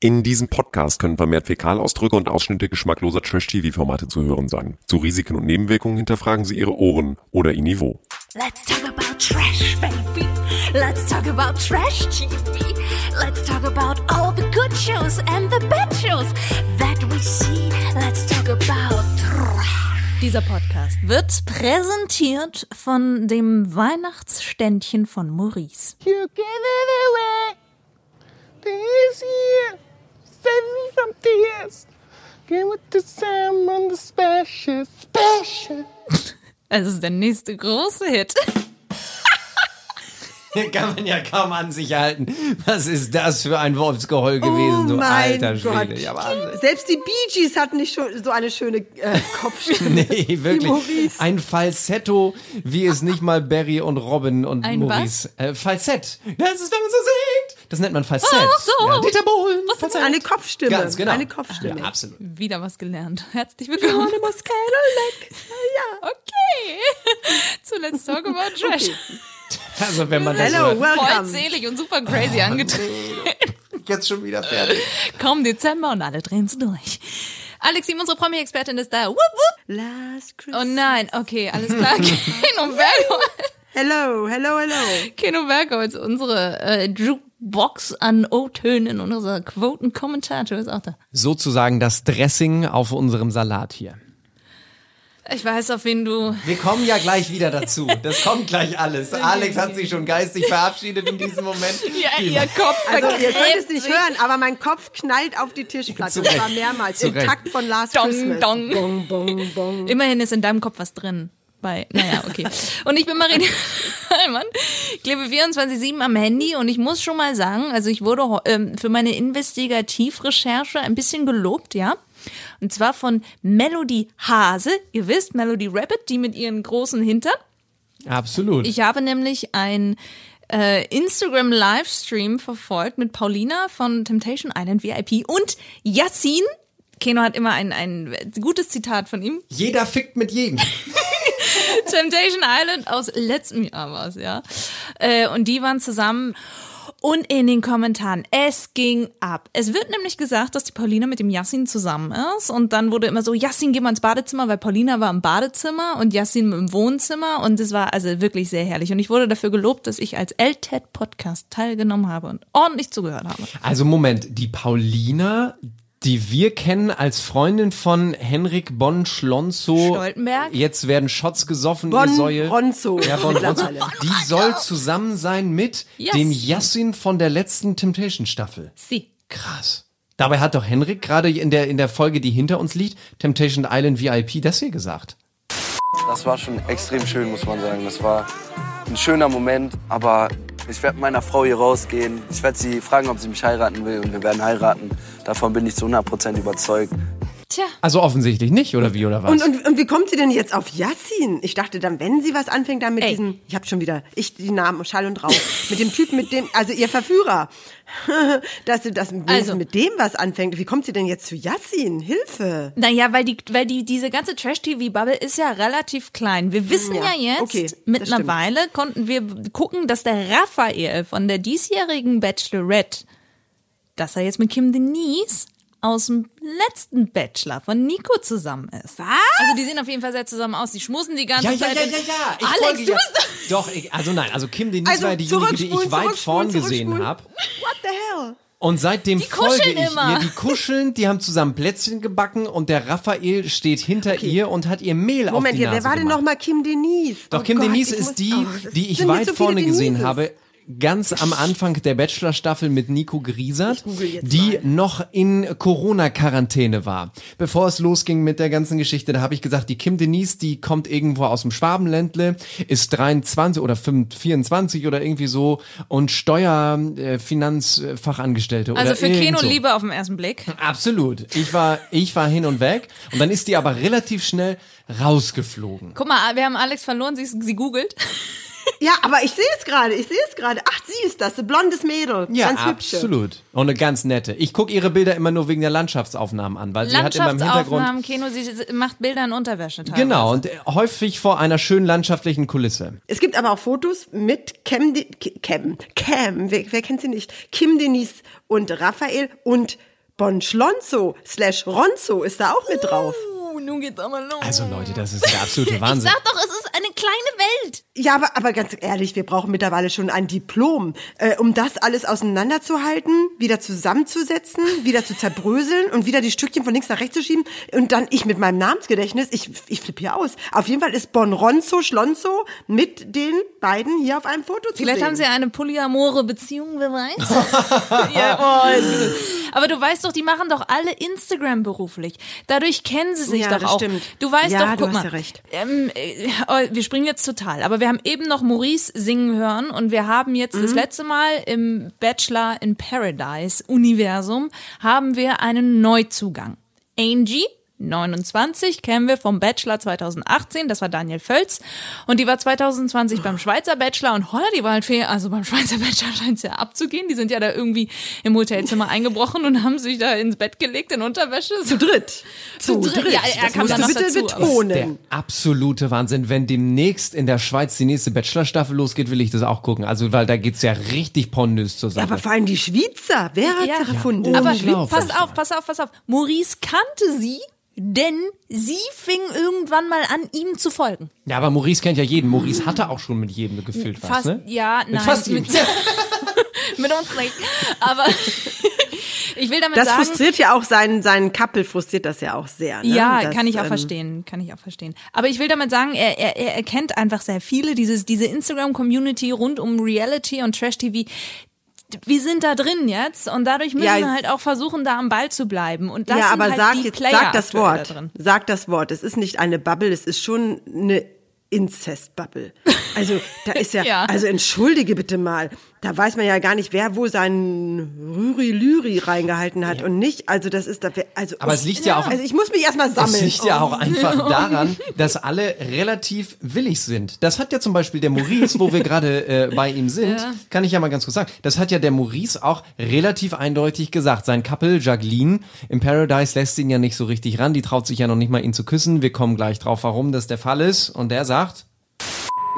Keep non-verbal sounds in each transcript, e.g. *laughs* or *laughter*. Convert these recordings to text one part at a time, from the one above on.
In diesem Podcast können vermehrt Fäkalausdrücke und Ausschnitte geschmackloser Trash-TV-Formate zu hören sein. Zu Risiken und Nebenwirkungen hinterfragen Sie Ihre Ohren oder Ihr Niveau. Let's talk about trash, baby. Let's talk about trash TV. Let's talk about all the good shows and the bad shows that we see. Let's talk about trash. Dieser Podcast wird präsentiert von dem Weihnachtsständchen von Maurice. You give it away this year. Save me from tears. Give it to someone the special, special. *laughs* Es ist der nächste große Hit. *laughs* Hier kann man ja kaum an sich halten. Was ist das für ein Wolfsgeheul gewesen, oh du mein alter Gott. Schwede. Ja. *laughs* Selbst die Bee Gees hatten nicht schon so eine schöne äh, Kopfstimme. Nee, wirklich. Ein Falsetto, wie es nicht mal Barry und Robin und Ein Maurice. Äh, Falsett. Das ist, wenn man so singt. Das nennt man Falsett. Ach so. Ja, Dieter Bohlen. Falsett. Eine Kopfstimme. Ganz genau. Eine Kopfstimme. Ja, absolut. Wieder was gelernt. Herzlich willkommen. Ja. Okay. Zu Let's Talk About Trash. Also, wenn man das Hello. Voll welcome. selig und super crazy angetreten. Jetzt schon wieder fertig. *laughs* Kaum Dezember und alle drehen es durch. Alexi, unsere Promi-Expertin ist da. Wupp, wupp. Last Oh Christmas. nein, okay, alles klar. *laughs* Keno Bergholz. Hello, hello, hello. Keno Bergholz, unsere äh, Jukebox an O-Tönen und unser Quoten-Kommentator ist auch da. Sozusagen das Dressing auf unserem Salat hier. Ich weiß, auf wen du... Wir kommen ja gleich wieder dazu. Das kommt gleich alles. Alex hat sich schon geistig verabschiedet in diesem Moment. *laughs* Ja, ihr Kopf Also ihr könnt es nicht hören, aber mein Kopf knallt auf die Tischplatte. Zwar Recht. mehrmals. Im. Takt von Last Dong, Christmas. dong. Bong, bong, bong. Immerhin ist in deinem Kopf was drin. Bei, naja, okay. Und ich bin Marina *laughs* Hallmann, klebe 24-7 am Handy und ich muss schon mal sagen, also ich wurde ähm, für meine Investigativrecherche ein bisschen gelobt, ja. Und zwar von Melody Hase. Ihr wisst, Melody Rabbit, die mit ihren großen Hintern. Absolut. Ich habe nämlich ein äh, Instagram Livestream verfolgt mit Paulina von Temptation Island VIP und Yassin. Keno hat immer ein, ein gutes Zitat von ihm. Jeder fickt mit jedem. *laughs* Temptation Island aus letztem Jahr war es, ja. Äh, und die waren zusammen. Und in den Kommentaren, es ging ab. Es wird nämlich gesagt, dass die Paulina mit dem Yassin zusammen ist. Und dann wurde immer so, Yassin, geh mal ins Badezimmer, weil Paulina war im Badezimmer und Yassin im Wohnzimmer. Und es war also wirklich sehr herrlich. Und ich wurde dafür gelobt, dass ich als LTED-Podcast teilgenommen habe und ordentlich zugehört habe. Also Moment, die Paulina, die wir kennen als Freundin von Henrik Bonn Schlonzo. Stoltenberg? Jetzt werden Shots gesoffen, Säue. Ronzo. Ja, Bonn Ronzo. mittlerweile. Die soll zusammen sein mit Yes. dem Yassin von der letzten Temptation Staffel. Sie. Krass. Dabei hat doch Henrik gerade in der, in der Folge, die hinter uns liegt, Temptation Island VIP, das hier gesagt. Das war schon extrem schön, muss man sagen. Das war ein schöner Moment, aber ich werde mit meiner Frau hier rausgehen. Ich werde sie fragen, ob sie mich heiraten will und wir werden heiraten. Davon bin ich zu 100% überzeugt. Tja. Also offensichtlich nicht, oder wie, oder was? Und, und, und wie kommt sie denn jetzt auf Yassin? Ich dachte dann, wenn sie was anfängt, dann mit Ey. diesem, ich habe schon wieder, ich die Namen Schall und Rauch, *laughs* mit dem Typen, mit dem, also ihr Verführer, *laughs* dass sie das Also. mit dem was anfängt. Wie kommt sie denn jetzt zu Yassin? Hilfe! Naja, weil die, weil die, diese ganze Trash-TV-Bubble ist ja relativ klein. Wir wissen ja, Ja, jetzt, okay, das mittlerweile konnten wir gucken, dass der Raphael von der diesjährigen Bachelorette, dass er jetzt mit Kim Denise aus dem letzten Bachelor von Nico zusammen ist. Was? Also die sehen auf jeden Fall sehr zusammen aus. Die schmusen die ganze ja, ja, Zeit. ja, und- ja, ja. Ich Alex, folge du ja. bist Doch, ich, also nein, also Kim Denise Also war diejenige, die ich weit vorn gesehen habe. What the hell? Und seitdem kuscheln folge ich immer. ihr. Die kuscheln, die haben zusammen Plätzchen gebacken und der Raphael steht hinter ihr und hat ihr Mehl auf Moment, die hier, Nase wer war denn gemacht. noch mal Kim Denise? Doch Oh Kim Gott, Denise ist die, oh, die ich weit vorne gesehen Denises. habe. Ganz am Anfang der Bachelor-Staffel mit Nico Griesert, die mal. noch in Corona-Quarantäne war. Bevor es losging mit der ganzen Geschichte, da habe ich gesagt, die Kim Denise, die kommt irgendwo aus dem Schwabenländle, ist 23 oder 5, 24 oder irgendwie so und Steuer, äh, Finanzfachangestellte also für Keno so. Liebe auf den ersten Blick. Absolut. Ich war, ich war hin und weg und dann ist die aber relativ schnell rausgeflogen. Guck mal, wir haben Alex verloren, sie, sie googelt. Ja, aber ich sehe es gerade, ich sehe es gerade. Ach, sie ist das, ein blondes Mädel. Ja, ganz hübsche. absolut. Und eine ganz nette. Ich gucke ihre Bilder immer nur wegen der Landschaftsaufnahmen an, weil sie hat immer im Hintergrund. Landschaftsaufnahmen, Kino, sie macht Bilder in Unterwäsche teilweise. Genau, und äh, häufig vor einer schönen landschaftlichen Kulisse. Es gibt aber auch Fotos mit Cam, De Cam, Cam, wer, wer kennt sie nicht? Kim Denise und Raphael und Bon Schlonzo slash Ronzo ist da auch mit drauf. Uh, nun geht's aber los. Also Leute, das ist der absolute *laughs* ich Wahnsinn. sag doch, es ist eine kleine Welt. Ja, aber, aber ganz ehrlich, wir brauchen mittlerweile schon ein Diplom, äh, um das alles auseinanderzuhalten, wieder zusammenzusetzen, wieder zu zerbröseln und wieder die Stückchen von links nach rechts zu schieben. Und dann ich mit meinem Namensgedächtnis, ich, ich flippe hier aus. Auf jeden Fall ist Bon Ronzo Schlonzo mit den beiden hier auf einem Foto zu Vielleicht sehen. haben sie eine polyamore Beziehung, wer weiß. *laughs* ja, oh. Aber du weißt doch, die machen doch alle Instagram beruflich. Dadurch kennen sie sich Ja, doch das auch. stimmt. Du weißt Ja, doch, du guck hast mal. ja recht. Ähm, äh, oh, wir springen jetzt total. Aber wir haben eben noch Maurice singen hören und wir haben jetzt Mhm. das letzte Mal im Bachelor in Paradise Universum haben wir einen Neuzugang. Angie. 29 kennen wir vom Bachelor 2018, das war Daniel Völz. Und die war 2020 beim Schweizer Bachelor und holla, die Waldfee, also beim Schweizer *laughs* Bachelor scheint es ja abzugehen. Die sind ja da irgendwie im Hotelzimmer eingebrochen und haben sich da ins Bett gelegt in Unterwäsche. zu dritt. Zu dritt. Ja, er das kam dann bitte dazu, aber- betonen. Der absolute Wahnsinn. Wenn demnächst in der Schweiz die nächste Bachelor-Staffel losgeht, will ich das auch gucken. Also, weil da geht's ja richtig pornös zur Sache. Aber vor allem die Schweizer, wer hat Ja. sie erfunden? Aber Unglaublich. pass auf, pass auf, pass auf. Maurice kannte sie, denn sie fing irgendwann mal an, ihm zu folgen. ja, aber Maurice kennt ja jeden. Maurice hatte auch schon mit jedem gefühlt was, Fast, ne? ja, nein. fast mit, *laughs* mit uns nicht. Aber *laughs* ich will damit das sagen. frustriert ja auch seinen, seinen Couple, frustriert das ja auch sehr. Ne? Ja, das, kann ich auch ähm, verstehen, kann ich auch verstehen. Aber ich will damit sagen, er, er, er erkennt einfach sehr viele, dieses, diese Instagram-Community rund um Reality und Trash-TV. Wir sind da drin jetzt und dadurch müssen Ja, wir halt auch versuchen, da am Ball zu bleiben. Und das ja, sind aber halt sag die jetzt, sag das Wort. Da. Sag das Wort. Es ist nicht eine Bubble, es ist schon eine Inzest-Bubble. Also, da ist ja, *laughs* Ja. also entschuldige bitte mal. Da weiß man ja gar nicht, wer wo seinen Rüri-Lüri reingehalten hat und nicht. Also, das ist, da, also. Aber es liegt ja auch- Also, ich muss mich erstmal sammeln. Es liegt ja Oh. auch einfach *laughs* daran, dass alle relativ willig sind. Das hat ja zum Beispiel der Maurice, wo wir gerade äh, bei ihm sind, kann ich ja mal ganz kurz sagen, das hat ja der Maurice auch relativ eindeutig gesagt. Sein Couple, Jacqueline, im Paradise lässt ihn ja nicht so richtig ran, die traut sich ja noch nicht mal ihn zu küssen. Wir kommen gleich drauf, warum das der Fall ist. Und der sagt,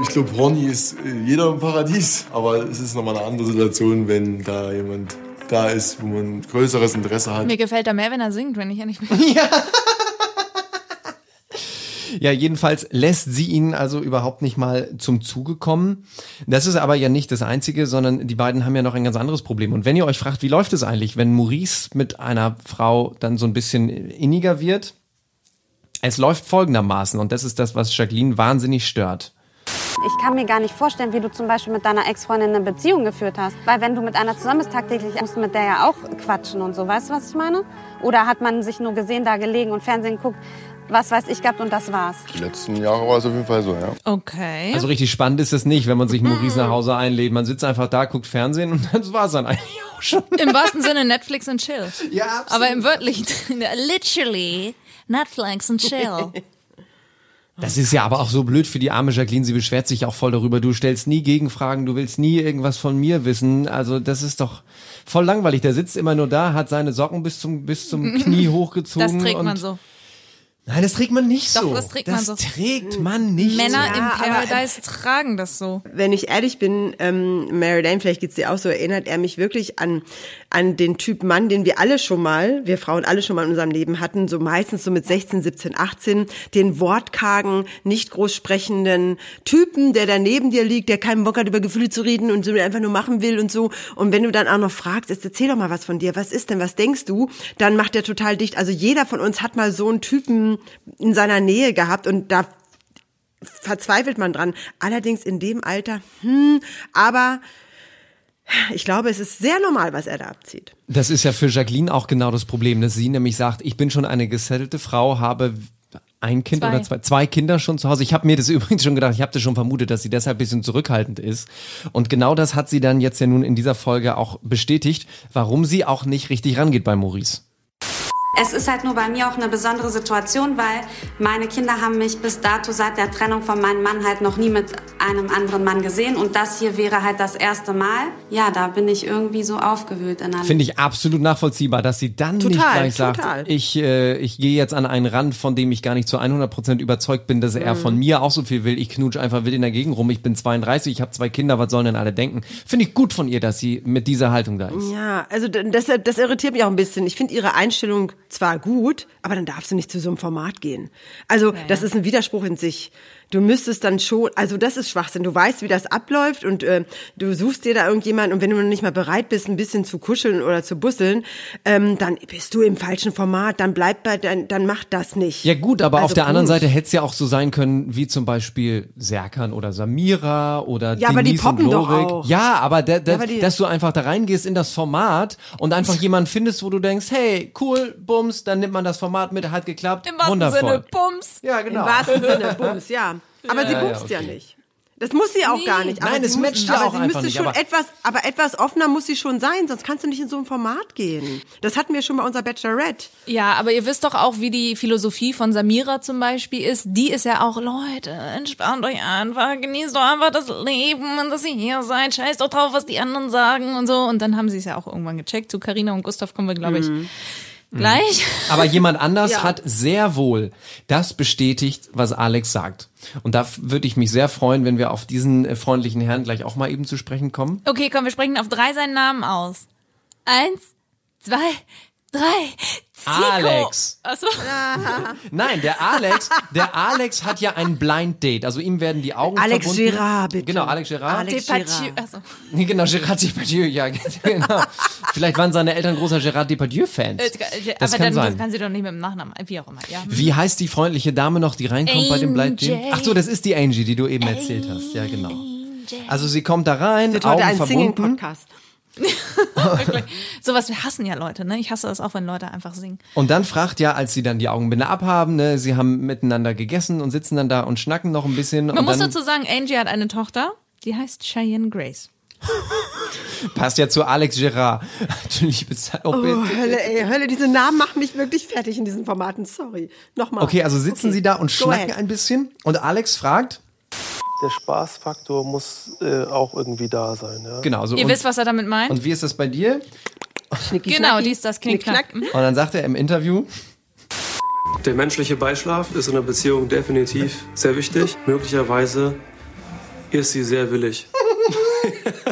Ich glaube, horny ist äh, jeder im Paradies, aber es ist nochmal eine andere Situation, wenn da jemand da ist, wo man größeres Interesse hat. Mir gefällt er mehr, wenn er singt, wenn ich ehrlich *laughs* bin. Ja, jedenfalls lässt sie ihn also überhaupt nicht mal zum Zuge kommen. Das ist aber ja nicht das Einzige, sondern die beiden haben ja noch ein ganz anderes Problem. Und wenn ihr euch fragt, wie läuft es eigentlich, wenn Maurice mit einer Frau dann so ein bisschen inniger wird? Es läuft folgendermaßen und das ist das, was Jacqueline wahnsinnig stört. Ich kann mir gar nicht vorstellen, wie du zum Beispiel mit deiner Ex-Freundin eine Beziehung geführt hast. Weil wenn du mit einer zusammen bist, tagtäglich musst du mit der ja auch quatschen und so. Weißt du, was ich meine? Oder hat man sich nur gesehen, da gelegen und Fernsehen guckt, was weiß ich gehabt und das war's? Die letzten Jahre war es auf jeden Fall so, ja. Okay. Also richtig spannend ist es nicht, wenn man sich Maurice nach Hause einlädt. Man sitzt einfach da, guckt Fernsehen und *laughs* das war's dann eigentlich auch schon. Im wahrsten Sinne Netflix and chill. Ja, Aber im wörtlichen, *laughs* literally, Netflix and chill. *laughs* Das ist ja aber auch so blöd für die arme Jacqueline. Sie beschwert sich auch voll darüber. Du stellst nie Gegenfragen, du willst nie irgendwas von mir wissen. Also das ist doch voll langweilig. Der sitzt immer nur da, hat seine Socken bis zum bis zum *laughs* Knie hochgezogen. Das trägt und man so. Nein, das trägt man nicht Doch, so. das trägt man so. trägt man nicht Männer so. im Ja, aber- Paradise tragen das so. wenn ich ehrlich bin, ähm, Mary Lane, vielleicht geht's dir auch so, erinnert er mich wirklich an, an den Typ Mann, den wir alle schon mal, wir Frauen alle schon mal in unserem Leben hatten, so meistens so mit 16, 17, 18, den wortkargen, nicht groß sprechenden Typen, der da neben dir liegt, der keinen Bock hat, über Gefühle zu reden und so einfach nur machen will und so. Und wenn du dann auch noch fragst, jetzt erzähl doch mal was von dir, was ist denn, was denkst du, dann macht er total dicht. Also jeder von uns hat mal so einen Typen in seiner Nähe gehabt und da verzweifelt man dran. Allerdings in dem Alter, hm, aber ich glaube, es ist sehr normal, was er da abzieht. Das ist ja für Jacqueline auch genau das Problem, dass sie nämlich sagt, ich bin schon eine gesettelte Frau, habe ein Kind Zwei. oder zwei, zwei Kinder schon zu Hause. Ich habe mir das *laughs* übrigens schon gedacht, ich habe das schon vermutet, dass sie deshalb ein bisschen zurückhaltend ist. Und genau das hat sie dann jetzt ja nun in dieser Folge auch bestätigt, warum sie auch nicht richtig rangeht bei Maurice. Es ist halt nur bei mir auch eine besondere Situation, weil meine Kinder haben mich bis dato seit der Trennung von meinem Mann halt noch nie mit einem anderen Mann gesehen und das hier wäre halt das erste Mal. Ja, da bin ich irgendwie so aufgewühlt in Finde ich absolut nachvollziehbar, dass sie dann nicht Total, gleich sagt, total. ich, äh, ich gehe jetzt an einen Rand, von dem ich gar nicht zu 100% überzeugt bin, dass er Mhm. von mir auch so viel will. Ich knutsch einfach wild in der Gegend rum. Ich bin 32, ich habe zwei Kinder, was sollen denn alle denken? Finde ich gut von ihr, dass sie mit dieser Haltung da ist. Ja, also das, das irritiert mich auch ein bisschen. Ich finde ihre Einstellung zwar gut, aber dann darfst du nicht zu so einem Format gehen. Also das ist ein Widerspruch in sich. Du müsstest dann schon, also das ist Schwachsinn. Du weißt, wie das abläuft und äh, du suchst dir da irgendjemanden und wenn du noch nicht mal bereit bist, ein bisschen zu kuscheln oder zu busseln, ähm, dann bist du im falschen Format. Dann bleib bei, dann, dann mach das nicht. Ja gut, aber Also auf der anderen Punkt. Seite hätte es ja auch so sein können, wie zum Beispiel Serkan oder Samira oder Ja, aber die Denise und poppen doch Lorik. auch. Ja, aber, der, der, Ja, aber die- dass du einfach da reingehst in das Format und einfach *laughs* jemanden findest, wo du denkst, hey, cool, bums, dann nimmt man das Format mit, hat geklappt, Im wahrsten wundervoll. Sinne, Bums. Ja, Im genau. wahrsten Sinne, Bums, ja. Aber sie Ja, ja, bumst ja, okay. nicht. Das muss sie auch Nee. gar nicht. Aber Nein, muss, matcht ja auch sie einfach müsste nicht, schon aber- etwas, aber etwas offener muss sie schon sein, sonst kannst du nicht in so ein Format gehen. Das hatten wir schon bei unserer Bachelorette. Ja, aber ihr wisst doch auch, wie die Philosophie von Samira zum Beispiel ist. Die ist ja auch, Leute, entspannt euch einfach, genießt doch einfach das Leben und dass ihr hier seid, scheißt doch drauf, was die anderen sagen und so. Und dann haben sie es ja auch irgendwann gecheckt. Zu Carina und Gustav kommen wir, glaube ich, gleich. Aber jemand anders *laughs* Ja. hat sehr wohl das bestätigt, was Alex sagt. Und da würde ich mich sehr freuen, wenn wir auf diesen äh, freundlichen Herrn gleich auch mal eben zu sprechen kommen. Okay, komm, wir sprechen auf drei seinen Namen aus. Eins, zwei, drei. Zico. Alex. Achso. *laughs* Nein, der Alex, der Alex hat ja ein Blind Date. Also ihm werden die Augen Alex verbunden. Girard, bitte. Genau, Alex Girard. Alex Depardieu. Girard. Achso. Genau, Gerard Depardieu, ja, *laughs* genau. Vielleicht waren seine Eltern großer Gerard Depardieu-Fans. Äh, Das aber kann dann sein. Das kann sie doch nicht mit dem Nachnamen, wie auch immer. Ja. Wie heißt die freundliche Dame noch, die reinkommt bei dem Blind Date? Angie. Ach so, das ist die Angie, die du eben erzählt hast. Ja, genau. Also sie kommt da rein, Augen verbunden. *laughs* Wirklich. Sowas, wir hassen ja Leute, ne? Ich hasse das auch, wenn Leute einfach singen. Und dann fragt ja, als sie dann die Augenbinde abhaben, ne, sie haben miteinander gegessen und sitzen dann da und schnacken noch ein bisschen. Man und muss dann dazu sagen, Angie hat eine Tochter, die heißt Cheyenne Grace. *laughs* passt ja zu Alex Gerard. *laughs* Natürlich bezahlt. Oh, Oh, bitte. Hölle, ey, Hölle, diese Namen machen mich wirklich fertig in diesen Formaten. Sorry. Nochmal. Okay, also sitzen Okay. sie da und Go schnacken ahead. ein bisschen und Alex fragt, Der Spaßfaktor muss äh, auch irgendwie da sein. Ja? genau, so Ihr und, wisst, was er damit meint? und wie ist das bei dir? Schnicki, genau, dies, das, knick, knack. Knick, Und dann sagt er im Interview, Der menschliche Beischlaf ist in einer Beziehung definitiv sehr wichtig. Möglicherweise ist sie sehr willig. *laughs*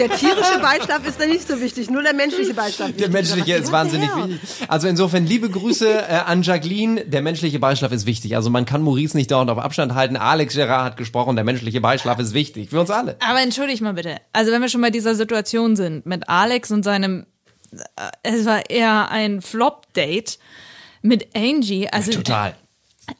Der tierische Beischlaf ist da nicht so wichtig, nur der menschliche Beischlaf. der wichtig. menschliche ist wahnsinnig der? wichtig. Also insofern liebe Grüße äh, an Jacqueline, der menschliche Beischlaf ist wichtig. Also man kann Maurice nicht dauernd auf Abstand halten. Alex Gerard hat gesprochen, der menschliche Beischlaf ist wichtig. Für uns alle. Aber entschuldigt mal bitte. Also wenn wir schon bei dieser Situation sind, mit Alex und seinem, äh, es war eher ein Flop-Date mit Angie. Also Total.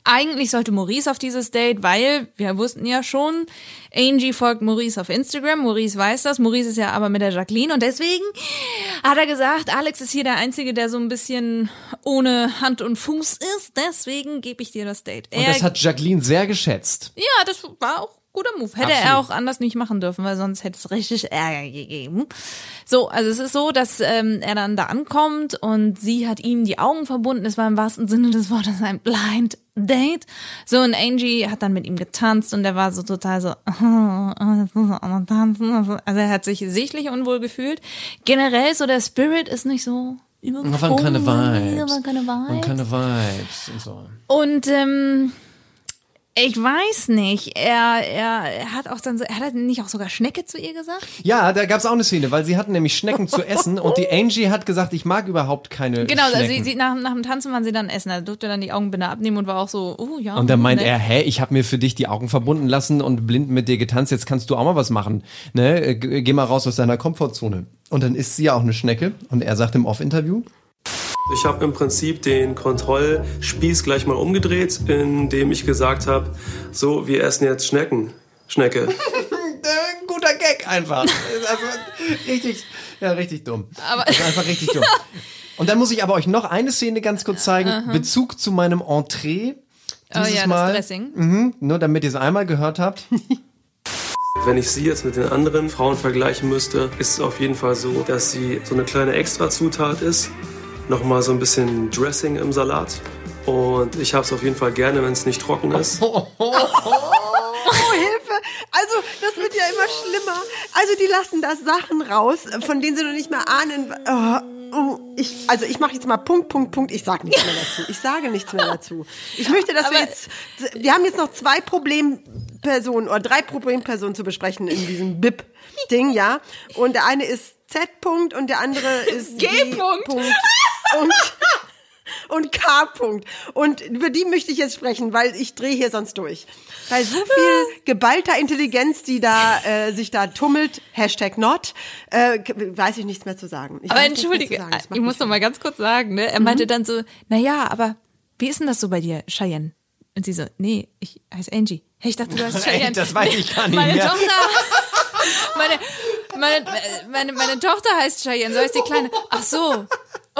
Eigentlich sollte Maurice auf dieses Date, weil wir wussten ja schon, Angie folgt Maurice auf Instagram, Maurice weiß das, Maurice ist ja aber mit der Jacqueline und deswegen hat er gesagt, Alex ist hier der Einzige, der so ein bisschen ohne Hand und Fuß ist, deswegen gebe ich dir das Date. Und das hat Jacqueline sehr geschätzt. ja, das war auch guter Move. Hätte er auch anders nicht machen dürfen, weil sonst hätte es richtig Ärger gegeben. So, also es ist so, dass ähm, er dann da ankommt und sie hat ihm die Augen verbunden. Es war im wahrsten Sinne des Wortes ein Blind Date. So, und Angie hat dann mit ihm getanzt und er war so total so, oh, jetzt muss er auch noch tanzen. Also er hat sich sichtlich unwohl gefühlt. Generell so der Spirit ist nicht so Da waren keine Vibes. Waren keine Vibes. Und keine Vibes und so. Und ähm, ich weiß nicht, er, er, er hat auch dann so, er hat nicht auch sogar Schnecke zu ihr gesagt? Ja, da gab's auch eine Szene, weil sie hatten nämlich Schnecken zu essen und die Angie hat gesagt, ich mag überhaupt keine Genau, also Schnecken. sie, sie, nach, nach dem Tanzen waren sie dann essen. Er durfte dann die Augenbinde abnehmen und war auch so, oh ja. und dann meint nett. er, hä, ich habe mir für dich die Augen verbunden lassen und blind mit dir getanzt, jetzt kannst du auch mal was machen. Ne? Äh, Geh mal raus aus deiner Komfortzone. Und dann isst sie ja auch eine Schnecke und er sagt im Off-Interview, Ich habe im Prinzip den Kontrollspieß gleich mal umgedreht, indem ich gesagt habe, so, wir essen jetzt Schnecken. Schnecke. ein *laughs* guter Gag einfach. Also, richtig, ja, richtig dumm. Aber- ist einfach richtig dumm. Und dann muss ich aber euch noch eine Szene ganz kurz zeigen. Bezug zu meinem Entree. Oh Dieses ja, Mal. das Dressing. Mhm, nur damit ihr es einmal gehört habt. *laughs* Wenn ich sie jetzt mit den anderen Frauen vergleichen müsste, ist es auf jeden Fall so, dass sie so eine kleine Extrazutat ist. Nochmal so ein bisschen Dressing im Salat. Und ich habe es auf jeden Fall gerne, wenn es nicht trocken ist. *laughs* Oh, Hilfe! Also, das wird ja immer schlimmer. Also, die lassen da Sachen raus, von denen sie noch nicht mehr ahnen. Oh, oh, ich, also, ich mache jetzt mal Punkt, Punkt, Punkt. Ich sage nichts mehr dazu. Ich sage nichts mehr dazu. Ich möchte, dass wir Aber- jetzt, wir haben jetzt noch zwei Problempersonen oder drei Problempersonen zu besprechen in diesem BIP-Ding, ja. Und der eine ist Z. -Punkt und der andere ist G. Und und K. -Punkt. Und über die möchte ich jetzt sprechen, weil ich drehe hier sonst durch. Weil so viel geballter Intelligenz, die da äh, sich da tummelt, Hashtag not, äh, weiß ich nichts mehr zu sagen. Ich Aber entschuldige, sagen. Macht ich muss noch mal ganz kurz sagen, ne? Er meinte dann so, na ja, aber wie ist denn das so bei dir, Cheyenne? Und sie so, nee, ich heiße Angie. Hey, ich dachte, du *laughs* heißt Ey, Cheyenne. das weiß ich gar nicht meine mehr. Tochter, *laughs* meine, meine, meine, meine Tochter heißt Cheyenne, so heißt die Kleine. Ach so.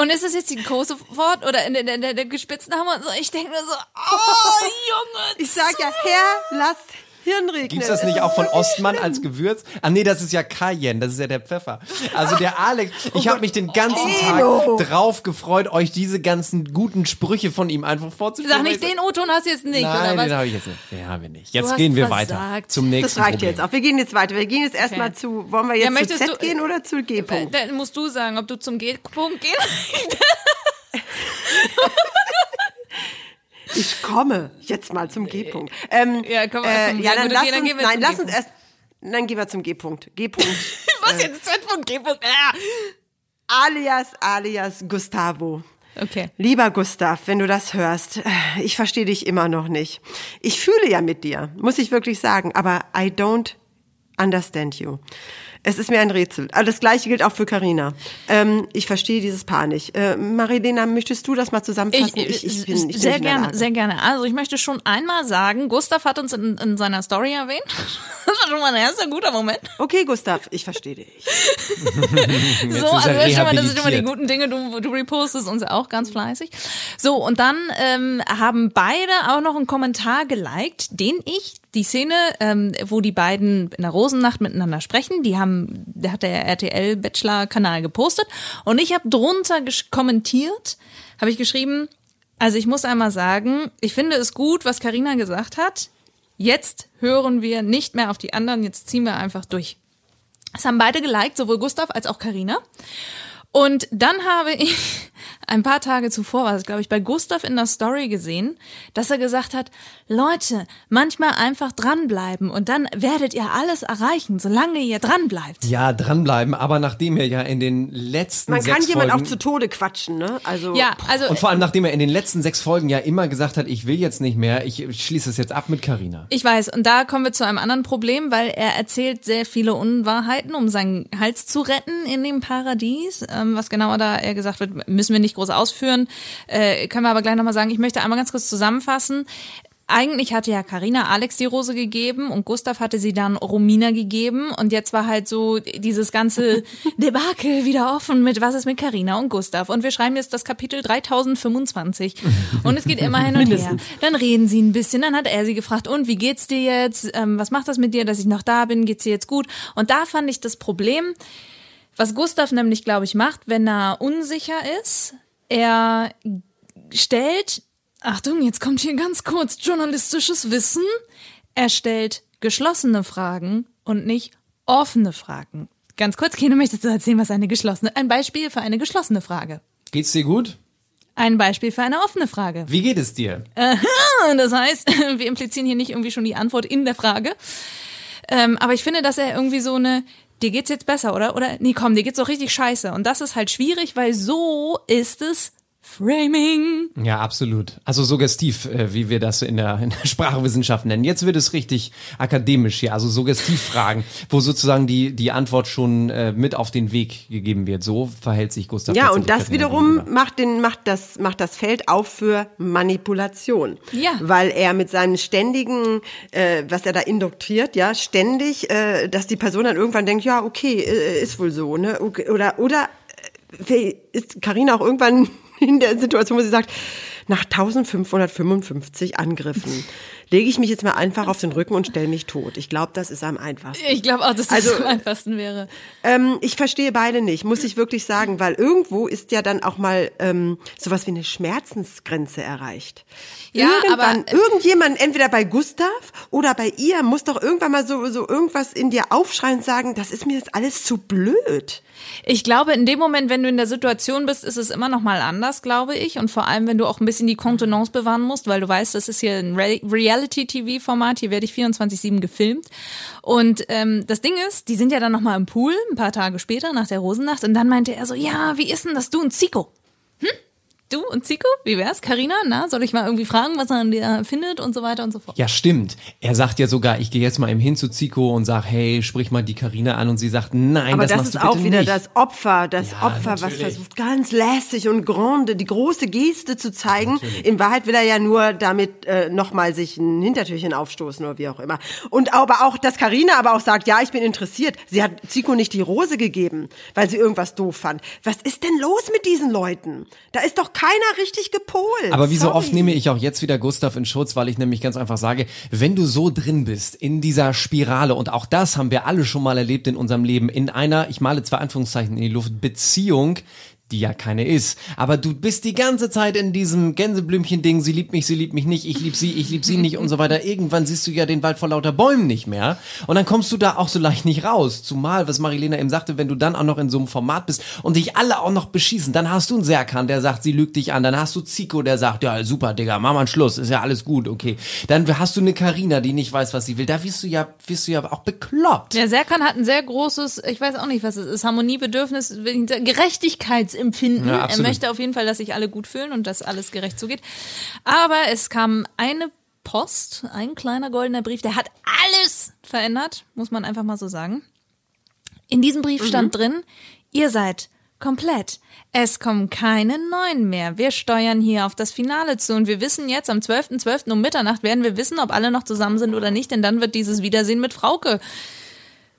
Und ist das jetzt die große Wort oder in der gespitzten Hammer und so? Ich denke nur so, oh, *laughs* Junge. Ich sag ja, Herr, lass Hirn regnen. Gibt's das nicht auch von Ostmann als Gewürz? Ah nee, das ist ja Cayenne, das ist ja der Pfeffer. Also der Alex, ich habe mich den ganzen. Tag drauf gefreut, euch diese ganzen guten Sprüche von ihm einfach vorzustellen. Sag nicht, den O-Ton hast du jetzt nicht, Nein, oder den was? habe ich jetzt nicht. Den haben wir nicht. Jetzt gehen wir versagt. weiter zum nächsten Das reicht Problem. jetzt auch. Wir gehen jetzt weiter. Wir gehen jetzt erstmal Okay. zu, wollen wir jetzt Ja, zu Z du- gehen oder zu G. -Punkt? Dann musst du sagen, ob du zum G-Punkt gehen *laughs* *laughs* Ich komme jetzt mal zum G-Punkt. Ähm, Ja, komm, äh, komm, ja, ja, dann gut, lass okay, dann uns, nein, lass uns erst, dann gehen wir zum G-Punkt. G-Punkt. *laughs* Was jetzt Z-Punkt, G-Punkt? Ah. alias, alias Gustavo. Okay. Lieber Gustav, wenn du das hörst, äh, ich verstehe dich immer noch nicht. Ich fühle ja mit dir, muss ich wirklich sagen, aber I don't understand you. Es ist mir ein Rätsel. Aber das gleiche gilt auch für Carina. Ähm, ich verstehe dieses Paar nicht. Äh, Marilena, möchtest du das mal zusammenfassen? Ich, ich bin, ich bin sehr nicht in der gerne, sehr gerne. Also ich möchte schon einmal sagen, Gustav hat uns in, in seiner Story erwähnt. *laughs* Das war schon mal ein erster guter Moment. Okay, Gustav, ich verstehe dich. *laughs* so, also das, ist schon mal, das sind immer die guten Dinge, du, du repostest uns auch ganz fleißig. So, und dann ähm, haben beide auch noch einen Kommentar geliked, den ich, die Szene, ähm, wo die beiden in der Rosennacht miteinander sprechen, die haben, der hat der RTL Bachelor Kanal gepostet und ich habe drunter kommentiert, habe ich geschrieben, also ich muss einmal sagen, ich finde es gut, was Karina gesagt hat. Jetzt hören wir nicht mehr auf die anderen, jetzt ziehen wir einfach durch. Das haben beide geliked, sowohl Gustav als auch Karina. Und dann habe ich ein paar Tage zuvor, war es glaube ich, bei Gustav in der Story gesehen, dass er gesagt hat, Leute, manchmal einfach dranbleiben und dann werdet ihr alles erreichen, solange ihr dranbleibt. Ja, dranbleiben, aber nachdem er ja in den letzten Man sechs kann jemand Folgen auch zu Tode quatschen, ne? Also Ja, also und vor allem nachdem er in den letzten sechs Folgen ja immer gesagt hat, ich will jetzt nicht mehr, ich schließe es jetzt ab mit Carina. Ich weiß, und da kommen wir zu einem anderen Problem, weil er erzählt sehr viele Unwahrheiten, um seinen Hals zu retten in dem Paradies. Ähm, was genauer da er gesagt wird, müssen wir nicht groß ausführen. Äh, können wir aber gleich nochmal sagen. Ich möchte einmal ganz kurz zusammenfassen. Eigentlich hatte ja Karina Alex die Rose gegeben und Gustav hatte sie dann Romina gegeben und jetzt war halt so dieses ganze *laughs* Debakel wieder offen mit was ist mit Karina und Gustav und wir schreiben jetzt das Kapitel 3025 und es geht immer hin und her. Dann reden sie ein bisschen, dann hat er sie gefragt und wie geht's dir jetzt? Ähm, was macht das mit dir, dass ich noch da bin? Geht's dir jetzt gut? Und da fand ich das Problem, was Gustav nämlich, glaube ich, macht, wenn er unsicher ist, er stellt, Achtung, jetzt kommt hier ganz kurz journalistisches Wissen, er stellt geschlossene Fragen und nicht offene Fragen. Ganz kurz, Kene, möchtest du erzählen, was eine geschlossene, ein Beispiel für eine geschlossene Frage. Geht's dir gut? Ein Beispiel für eine offene Frage. Wie geht es dir? Das heißt, *laughs* wir implizieren hier nicht irgendwie schon die Antwort in der Frage. Ähm, aber ich finde, dass er irgendwie so eine, dir geht's jetzt besser, oder? Oder, nee, komm, dir geht's doch richtig scheiße. Und das ist halt schwierig, weil so ist es Framing. Ja, absolut. Also suggestiv, äh, wie wir das in der, in der Sprachwissenschaft nennen. Jetzt wird es richtig akademisch hier, also Suggestivfragen, wo sozusagen die, die Antwort schon äh, mit auf den Weg gegeben wird. So verhält sich Gustav. Ja, und das wiederum macht, den, macht, das, macht das Feld auf für Manipulation. Ja. Weil er mit seinem ständigen, äh, was er da indoktriert, ja, ständig, äh, dass die Person dann irgendwann denkt, ja, okay, äh, ist wohl so, ne? Okay, Oder, oder äh, ist Karina auch irgendwann *laughs* in der Situation, wo sie sagt, nach 1555 Angriffen. Lege ich mich jetzt mal einfach auf den Rücken und stelle mich tot. Ich glaube, das ist am einfachsten. Ich glaube auch, dass das Also, am einfachsten wäre. Ähm, ich verstehe beide nicht, muss ich wirklich sagen, weil irgendwo ist ja dann auch mal ähm, sowas wie eine Schmerzensgrenze erreicht. Ja, Irgendwann, aber- irgendjemand, entweder bei Gustav oder bei ihr, muss doch irgendwann mal so, so irgendwas in dir aufschreien und sagen, das ist mir jetzt alles zu blöd. Ich glaube, in dem Moment, wenn du in der Situation bist, ist es immer noch mal anders, glaube ich. Und vor allem, wenn du auch ein bisschen die Kontenance bewahren musst, weil du weißt, das ist hier ein Re Reality-TV-Format, hier werde ich 24-7 gefilmt. Und ähm, das Ding ist, die sind ja dann noch mal im Pool, ein paar Tage später, nach der Rosennacht. Und dann meinte er so, ja, wie ist denn das, du und Zico? Du und Zico? Wie wär's? Carina, na, soll ich mal irgendwie fragen, was er an dir findet und so weiter und so fort. Ja, stimmt. Er sagt ja sogar, ich gehe jetzt mal eben hin zu Zico und sag, hey, sprich mal die Karina an und sie sagt, nein, Aber das, das, machst ist du bitte auch wieder nicht. das Opfer, das Ja, Opfer, was natürlich. versucht ganz lässig und grande die große Geste zu zeigen. In Wahrheit will er ja nur damit äh, nochmal sich ein Hintertürchen aufstoßen oder wie auch immer. Und aber auch, dass Karina aber auch sagt, ja, ich bin interessiert. Sie hat Zico nicht die Rose gegeben, weil sie irgendwas doof fand. Was ist denn los mit diesen Leuten? Da ist doch keiner richtig gepolt. Aber wie so Sorry. oft nehme ich auch jetzt wieder Gustav in Schutz, weil ich nämlich ganz einfach sage, wenn du so drin bist in dieser Spirale und auch das haben wir alle schon mal erlebt in unserem Leben, in einer, ich male zwei Anführungszeichen in die Luft, Beziehung, die ja keine ist. Aber du bist die ganze Zeit in diesem Gänseblümchen-Ding, sie liebt mich, sie liebt mich nicht, ich lieb sie, ich lieb sie nicht und so weiter. Irgendwann siehst du ja den Wald vor lauter Bäumen nicht mehr. Und dann kommst du da auch so leicht nicht raus. Zumal, was Marilena eben sagte, wenn du dann auch noch in so einem Format bist und dich alle auch noch beschießen, dann hast du einen Serkan, der sagt, sie lügt dich an. Dann hast du Zico, der sagt, ja, super, Digga, mach mal einen Schluss, ist ja alles gut, okay. Dann hast du eine Karina, die nicht weiß, was sie will. Da wirst du ja, wirst du ja auch bekloppt. Der Serkan hat ein sehr großes, ich weiß auch nicht, was es ist, Harmoniebedürfnis, Gerechtigkeitsempfinden. Ja, er möchte auf jeden Fall, dass sich alle gut fühlen und dass alles gerecht zugeht. Aber es kam eine Post, ein kleiner goldener Brief, der hat alles verändert, muss man einfach mal so sagen. In diesem Brief stand drin, ihr seid komplett. Es kommen keine neuen mehr. Wir steuern hier auf das Finale zu und wir wissen jetzt, am 12.12. um Mitternacht werden wir wissen, ob alle noch zusammen sind oder nicht, denn dann wird dieses Wiedersehen mit Frauke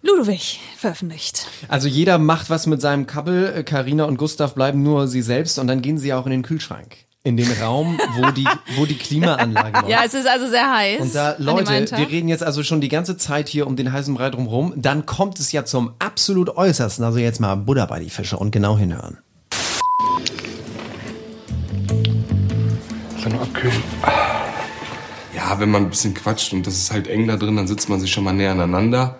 Ludwig veröffentlicht. Also jeder macht was mit seinem Couple. Äh, Carina und Gustav bleiben nur sie selbst und dann gehen sie auch in den Kühlschrank. In den Raum, wo die, wo die Klimaanlage läuft. *laughs* Ja, es ist also sehr heiß. Und da, Leute, wir reden jetzt also schon die ganze Zeit hier um den heißen Brei drumherum. Dann kommt es ja zum absolut Äußersten. Also jetzt mal Buddha bei die Fische und genau hinhören. Kann nur abkühlen. Ja, wenn man ein bisschen quatscht und das ist halt eng da drin, dann sitzt man sich schon mal näher aneinander.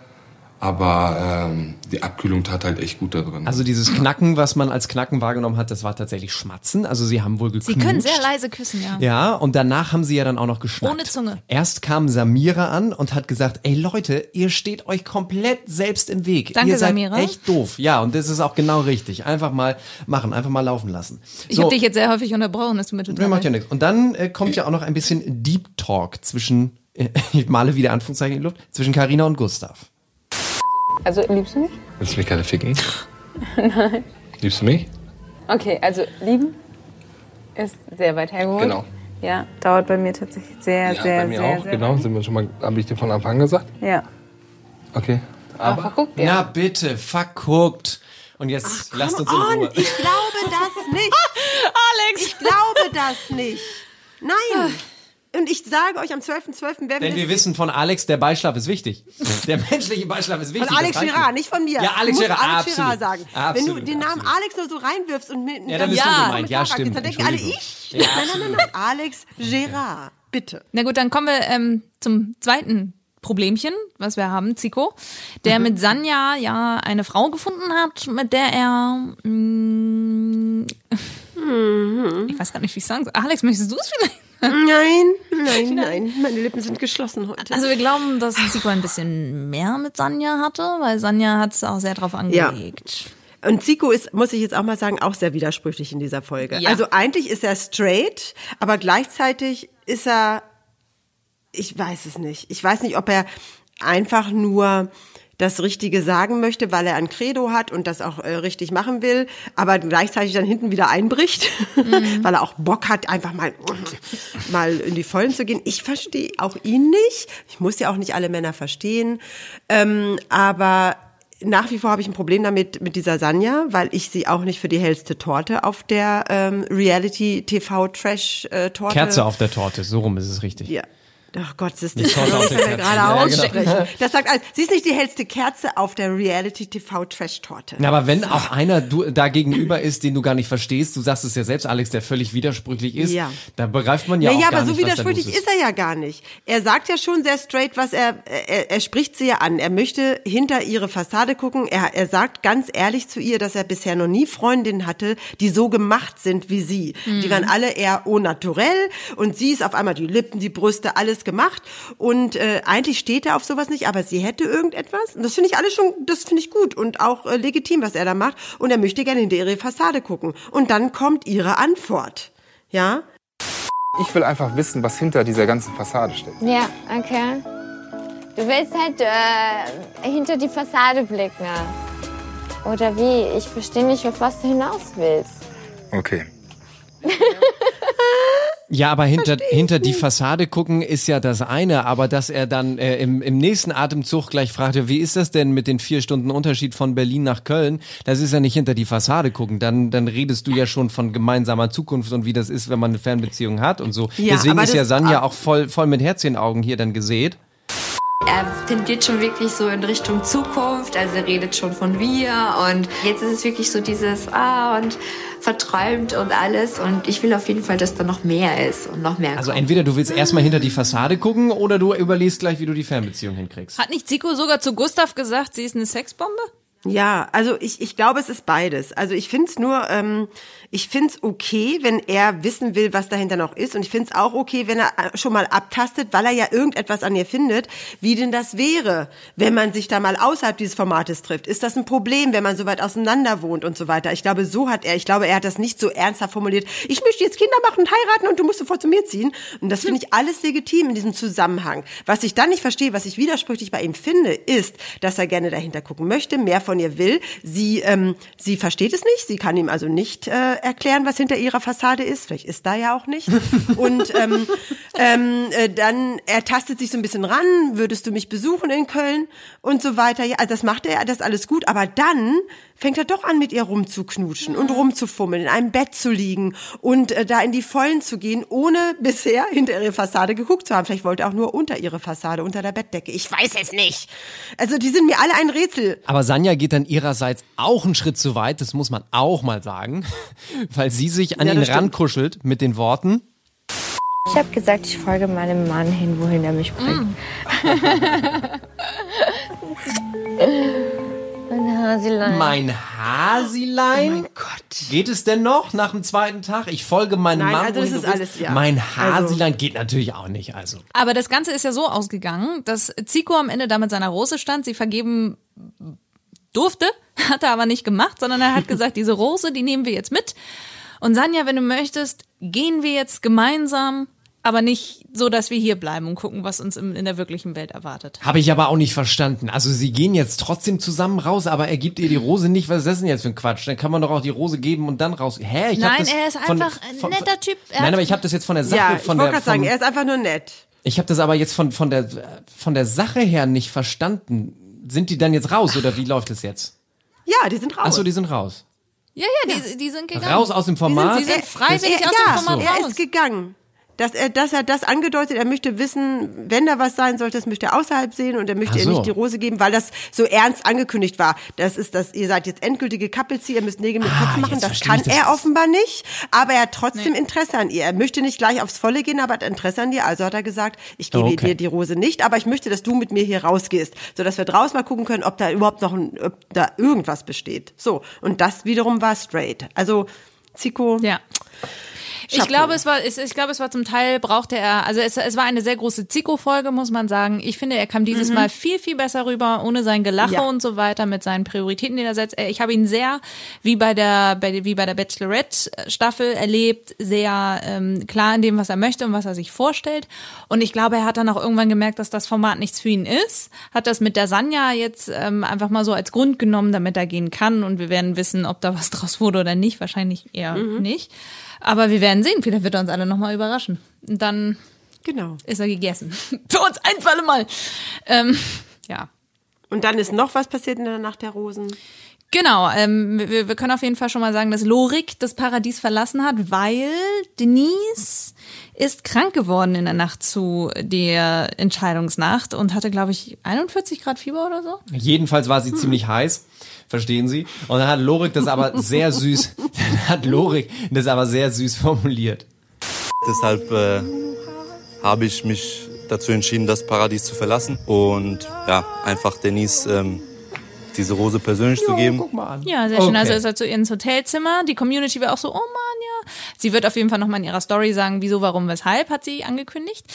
Aber ähm, die Abkühlung tat halt echt gut da drin. Also dieses Knacken, was man als Knacken wahrgenommen hat, das war tatsächlich Schmatzen. Also sie haben wohl Sie geknutscht. können sehr leise küssen, ja. Ja, und danach haben sie ja dann auch noch geschnackt. Ohne Zunge. Erst kam Samira an und hat gesagt, ey Leute, ihr steht euch komplett selbst im Weg. Danke, ihr seid Samira. echt doof. Ja, und das ist auch genau richtig. Einfach mal machen, einfach mal laufen lassen. Ich habe dich jetzt sehr häufig unterbrochen, das tut mir total Nee, macht ja nichts. Und dann äh, kommt ja auch noch ein bisschen Deep Talk zwischen, äh, *laughs* ich male wieder Anführungszeichen in die Luft, zwischen Carina und Gustav. Also liebst du mich? Willst du mich gerade ficken? *laughs* Nein. Liebst du mich? Okay, also lieben ist sehr weit hergeholt. Genau. Ja, dauert bei mir tatsächlich sehr, Ja, sehr, bei mir sehr, auch, sehr genau. Sind wir schon mal, habe ich dir von Anfang an gesagt? Ja. Okay. Aber verguckt ihr. Na bitte, verguckt. Und jetzt lasst uns in On, Ruhe. ich glaube das nicht. *laughs* Alex! Ich glaube das nicht. Nein. Und ich sage euch, am 12.12. werden Denn wir das- wissen von Alex, der Beischlaf ist wichtig. *laughs* Der menschliche Beischlaf ist wichtig. Von Alex Girard, nicht. von mir. Ja, Alex Girard, Alex absolut. Girard sagen. Wenn Absolut, du den Namen absolut. Alex nur so reinwirfst und mit Ja, dann bist ja, du gemeint. Ja, stimmt. Dann denken alle ich. Ja, nein, nein, nein, nein. Alex Girard. Bitte. Na gut, dann kommen wir ähm, zum zweiten Problemchen, was wir haben, Zico, der Mhm. mit Sanja ja eine Frau gefunden hat, mit der er mh, Mhm. ich weiß gar nicht, wie ich sagen soll. Alex, möchtest du es vielleicht? Nein, nein, nein. Meine Lippen sind geschlossen heute. Also wir glauben, dass Zico ein bisschen mehr mit Sanja hatte, weil Sanja hat es auch sehr drauf angelegt. Und Zico ist, muss ich jetzt auch mal sagen, auch sehr widersprüchlich in dieser Folge. Ja. Also eigentlich ist er straight, aber gleichzeitig ist er, ich weiß es nicht. Ich weiß nicht, ob er einfach nur das Richtige sagen möchte, weil er ein Credo hat und das auch äh, richtig machen will, aber gleichzeitig dann hinten wieder einbricht, *laughs* weil er auch Bock hat, einfach mal, mal in die Vollen zu gehen. Ich verstehe auch ihn nicht. Ich muss ja auch nicht alle Männer verstehen. Ähm, aber nach wie vor habe ich ein Problem damit mit dieser Sanja, weil ich sie auch nicht für die hellste Torte auf der ähm, Reality TV Trash äh, Torte. Kerze auf der Torte, so rum ist es richtig. Ja. Ach Gott, das ist Nicht das er gerade Ja, genau. aussprechen. Das sagt alles. Sie ist nicht die hellste Kerze auf der Reality TV Trash Torte. Na, aber wenn auch einer du, da gegenüber ist, den du gar nicht verstehst, du sagst es ja selbst, Alex, der völlig widersprüchlich ist, Ja. da begreift man ja naja, auch gar aber so nicht, was da widersprüchlich los ist er ja gar nicht. Er sagt ja schon sehr straight, was er, er, er spricht sie ja an. Er möchte hinter ihre Fassade gucken. Er, er sagt ganz ehrlich zu ihr, dass er bisher noch nie Freundinnen hatte, die so gemacht sind wie sie. Die waren alle eher au naturell und sie ist auf einmal die Lippen, die Brüste, alles gemacht. Und äh, eigentlich steht er auf sowas nicht, aber sie hätte irgendetwas. Und das finde ich alles schon, das finde ich gut und auch äh, legitim, was er da macht. Und er möchte gerne hinter ihre Fassade gucken. Und dann kommt ihre Antwort. Ja? Ich will einfach wissen, was hinter dieser ganzen Fassade steckt. Ja, okay. Du willst halt äh, hinter die Fassade blicken. Oder wie? Ich verstehe nicht, auf was du hinaus willst. Okay. *laughs* Ja, aber hinter, hinter die Fassade gucken ist ja das eine, aber dass er dann äh, im, im nächsten Atemzug gleich fragte, wie ist das denn mit den vier Stunden Unterschied von Berlin nach Köln? Das ist ja nicht hinter die Fassade gucken. Dann, dann redest du ja schon von gemeinsamer Zukunft und wie das ist, wenn man eine Fernbeziehung hat und so. Ja, Deswegen ist ja Sanja auch voll, voll mit Herzchenaugen hier dann gesät. Er tendiert schon wirklich so in Richtung Zukunft, also er redet schon von wir und jetzt ist es wirklich so dieses Ah und verträumt und alles und ich will auf jeden Fall, dass da noch mehr ist und noch mehr Also kommt. entweder du willst erstmal hinter die Fassade gucken oder du überlegst gleich, wie du die Fernbeziehung hinkriegst. Hat nicht Zico sogar zu Gustav gesagt, sie ist eine Sexbombe? Ja, also ich, ich glaube, es ist beides. Also ich finde es nur, ähm, ich finde es okay, wenn er wissen will, was dahinter noch ist. Und ich finde es auch okay, wenn er äh, schon mal abtastet, weil er ja irgendetwas an ihr findet, wie denn das wäre, wenn man sich da mal außerhalb dieses Formates trifft. Ist das ein Problem, wenn man so weit auseinander wohnt und so weiter? Ich glaube, so hat er, ich glaube, er hat das nicht so ernsthaft formuliert. Ich möchte jetzt Kinder machen und heiraten und du musst sofort zu mir ziehen. Und das finde ich alles legitim in diesem Zusammenhang. Was ich dann nicht verstehe, was ich widersprüchlich bei ihm finde, ist, dass er gerne dahinter gucken möchte, mehr von ihr will. Sie, ähm, sie versteht es nicht. Sie kann ihm also nicht äh, erklären, was hinter ihrer Fassade ist. Vielleicht ist da ja auch nicht. Und ähm, *laughs* ähm, äh, dann er tastet sich so ein bisschen ran. Würdest du mich besuchen in Köln und so weiter? Ja, also das macht er, das ist alles gut. Aber dann fängt er doch an, mit ihr rumzuknutschen und rumzufummeln, in einem Bett zu liegen und äh, da in die Vollen zu gehen, ohne *laughs* bisher hinter ihre Fassade geguckt zu haben. Vielleicht wollte er auch nur unter ihre Fassade, unter der Bettdecke. Ich weiß es nicht. Also die sind mir alle ein Rätsel. Aber Sanja geht dann ihrerseits auch einen Schritt zu weit, das muss man auch mal sagen, *laughs* weil sie sich an Ja, ihn stimmt. rankuschelt mit den Worten. Ich habe gesagt, ich folge meinem Mann hin, wohin er mich bringt. mein *laughs* Hasilein. Mein Hasilein? Oh mein Gott. Geht es denn noch nach dem zweiten Tag? Ich folge meinem Mann. also das ist alles, ja. Mein Also- Hasilein geht natürlich auch nicht, also. Aber das Ganze ist ja so ausgegangen, dass Zico am Ende da mit seiner Rose stand, sie vergeben durfte, *laughs* hat er aber nicht gemacht, sondern er hat gesagt, diese Rose, die nehmen wir jetzt mit. Und Sanja, wenn du möchtest, gehen wir jetzt gemeinsam, aber nicht so, dass wir hier bleiben und gucken, was uns im, in der wirklichen Welt erwartet. Habe ich aber auch nicht verstanden. Also sie gehen jetzt trotzdem zusammen raus, aber er gibt ihr die Rose nicht. Was ist das denn jetzt für ein Quatsch? Dann kann man doch auch die Rose geben und dann raus. Hä? Ich hab Nein, das er ist von- einfach ein von- netter Typ. Er Nein, aber ich habe das jetzt von der Sache, Ja, ich von wollte der, gerade sagen, von, er ist einfach nur nett. ich habe das aber jetzt von von der von der Sache her nicht verstanden. Sind die dann jetzt raus oder wie läuft es jetzt? Ja, die sind raus. Achso, die sind raus. Ja, ja, die, die sind gegangen. Raus aus dem Format? Die sind, die sind freiwillig er, aus ja, dem Format er raus. ist gegangen. Dass er, dass er das angedeutet, er möchte wissen, wenn da was sein sollte, das möchte er außerhalb sehen und er möchte Ach ihr so. nicht die Rose geben, weil das so ernst angekündigt war. Das ist das, ihr seid jetzt endgültige Kappelzieher, ihr müsst Nägel mit Köpfen machen. Ah, jetzt Das kann das. er offenbar nicht, aber er hat trotzdem Interesse an ihr. Er möchte nicht gleich aufs Volle gehen, aber hat Interesse an dir. Also hat er gesagt, ich gebe Okay. dir die Rose nicht, aber ich möchte, dass du mit mir hier rausgehst, sodass wir draußen mal gucken können, ob da überhaupt noch ein, ob da irgendwas besteht. So. Und das wiederum war straight. Also, Zico. Ja. Ich glaube, es war, ich, ich glaube, es war zum Teil brauchte er, also es, es war eine sehr große Zico-Folge, muss man sagen. Ich finde, er kam dieses Mhm. Mal viel, viel besser rüber, ohne sein Gelache Ja. und so weiter, mit seinen Prioritäten, die er setzt. Ich habe ihn sehr, wie bei der, bei, wie bei der Bachelorette-Staffel erlebt, sehr ähm, klar in dem, was er möchte und was er sich vorstellt. Und ich glaube, er hat dann auch irgendwann gemerkt, dass das Format nichts für ihn ist, hat das mit der Sanja jetzt ähm, einfach mal so als Grund genommen, damit er gehen kann. Und wir werden wissen, ob da was draus wurde oder nicht. Wahrscheinlich eher Mhm. nicht. Aber wir werden sehen. Vielleicht wird er uns alle nochmal überraschen. Und dann Genau. ist er gegessen. *laughs* Für uns ein für alle Mal. Ähm, ja. Und dann ist noch was passiert in der Nacht der Rosen. Genau, ähm, wir, wir können auf jeden Fall schon mal sagen, dass Lorik das Paradies verlassen hat, weil Denise ist krank geworden in der Nacht zu der Entscheidungsnacht und hatte, glaube ich, 41 Grad Fieber oder so. Jedenfalls war sie ziemlich heiß, verstehen Sie? Und dann hat Lorik das aber sehr *laughs* süß, dann hat Lorik das aber sehr süß formuliert. Deshalb äh, habe ich mich dazu entschieden, das Paradies zu verlassen und ja, einfach Denise ähm, diese Rose persönlich zu geben. Ja, sehr schön. Okay. Also ist er zu ihr ins Hotelzimmer. Die Community war auch so, oh Mann. Sie wird auf jeden Fall nochmal in ihrer Story sagen, wieso, warum, weshalb, hat sie angekündigt.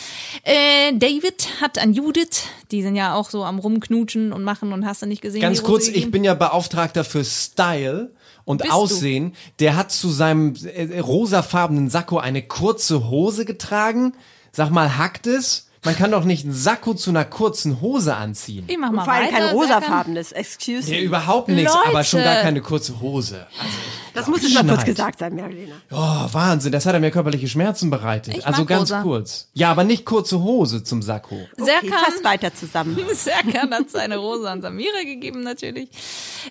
Äh, David hat an Judith, die sind ja auch so am rumknutschen und machen und hast du nicht gesehen. Ganz kurz, ich bin ja Beauftragter für Style und Bist du? Aussehen. Der hat zu seinem äh, rosafarbenen Sakko eine kurze Hose getragen. Sag mal, hackt es? Man kann doch nicht einen Sakko zu einer kurzen Hose anziehen. Ich mach Und mal vor allem weiter. kein Serkan. rosafarbenes, excuse Nee, me. überhaupt nichts, Leute. aber schon gar keine kurze Hose. Das muss jetzt mal kurz gesagt sein, Marilena. Oh, Wahnsinn, das hat er mir körperliche Schmerzen bereitet. Ich also mag ganz rosa. kurz. Ja, aber nicht kurze Hose zum Sakko. Okay, fast weiter zusammen. *laughs* Serkan hat seine Rose an Samira gegeben, natürlich.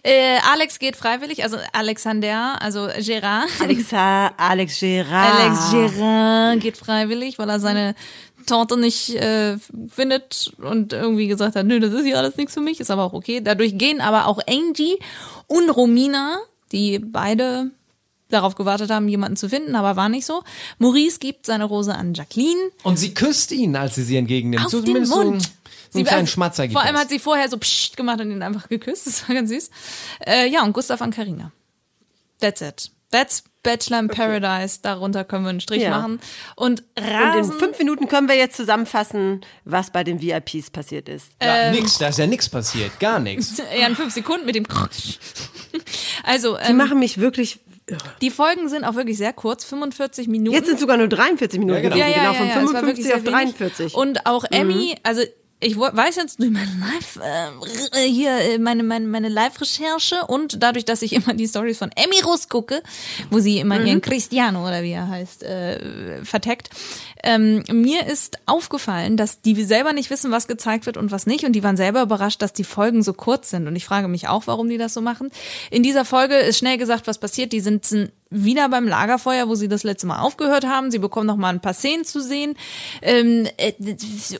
Äh, Alex geht freiwillig, also Alexander, also Gerard. Alexa, Alex Gerard. Alex Gerard geht freiwillig, weil er seine Tante nicht äh, findet und irgendwie gesagt hat, nö, das ist ja alles nichts für mich, ist aber auch okay. Dadurch gehen aber auch Angie und Romina, die beide darauf gewartet haben, jemanden zu finden, aber war nicht so. Maurice gibt seine Rose an Jacqueline. Und sie küsst ihn, als sie sie entgegennimmt. Auf so den zumindest Mund. So, einen kleinen Schmatzer gibt Vor allem hat sie vorher so pscht gemacht und ihn einfach geküsst. *laughs* Das war ganz süß. Äh, ja, und Gustav an Carina. That's it. That's Bachelor in Paradise. Darunter können wir einen Strich Ja. machen. Und Und in Rasen. fünf Minuten können wir jetzt zusammenfassen, was bei den VIPs passiert ist. Ja, Ähm. nix, da ist ja nichts passiert, gar nichts. *laughs* Ja, in fünf Sekunden mit dem. *laughs* Also, Die ähm, machen mich wirklich. die Folgen sind auch wirklich sehr kurz, 45 Minuten. Jetzt sind sogar nur 43 Minuten. Ja, genau. ja, ja, genau von ja, es war wirklich 55 auf sehr wenig. 43. Und auch Emmy, also ich weiß jetzt durch meine Live äh, hier äh, meine meine meine Live-Recherche und dadurch, dass ich immer die Stories von Emmy Russ gucke, wo sie immer ihren Cristiano oder wie er heißt äh, verteckt, ähm, mir ist aufgefallen, dass die selber nicht wissen, was gezeigt wird und was nicht und die waren selber überrascht, dass die Folgen so kurz sind und ich frage mich auch, warum die das so machen. In dieser Folge ist schnell gesagt, was passiert. Die sind wieder beim Lagerfeuer, wo sie das letzte Mal aufgehört haben. Sie bekommen noch mal ein paar Szenen zu sehen. Ähm, äh,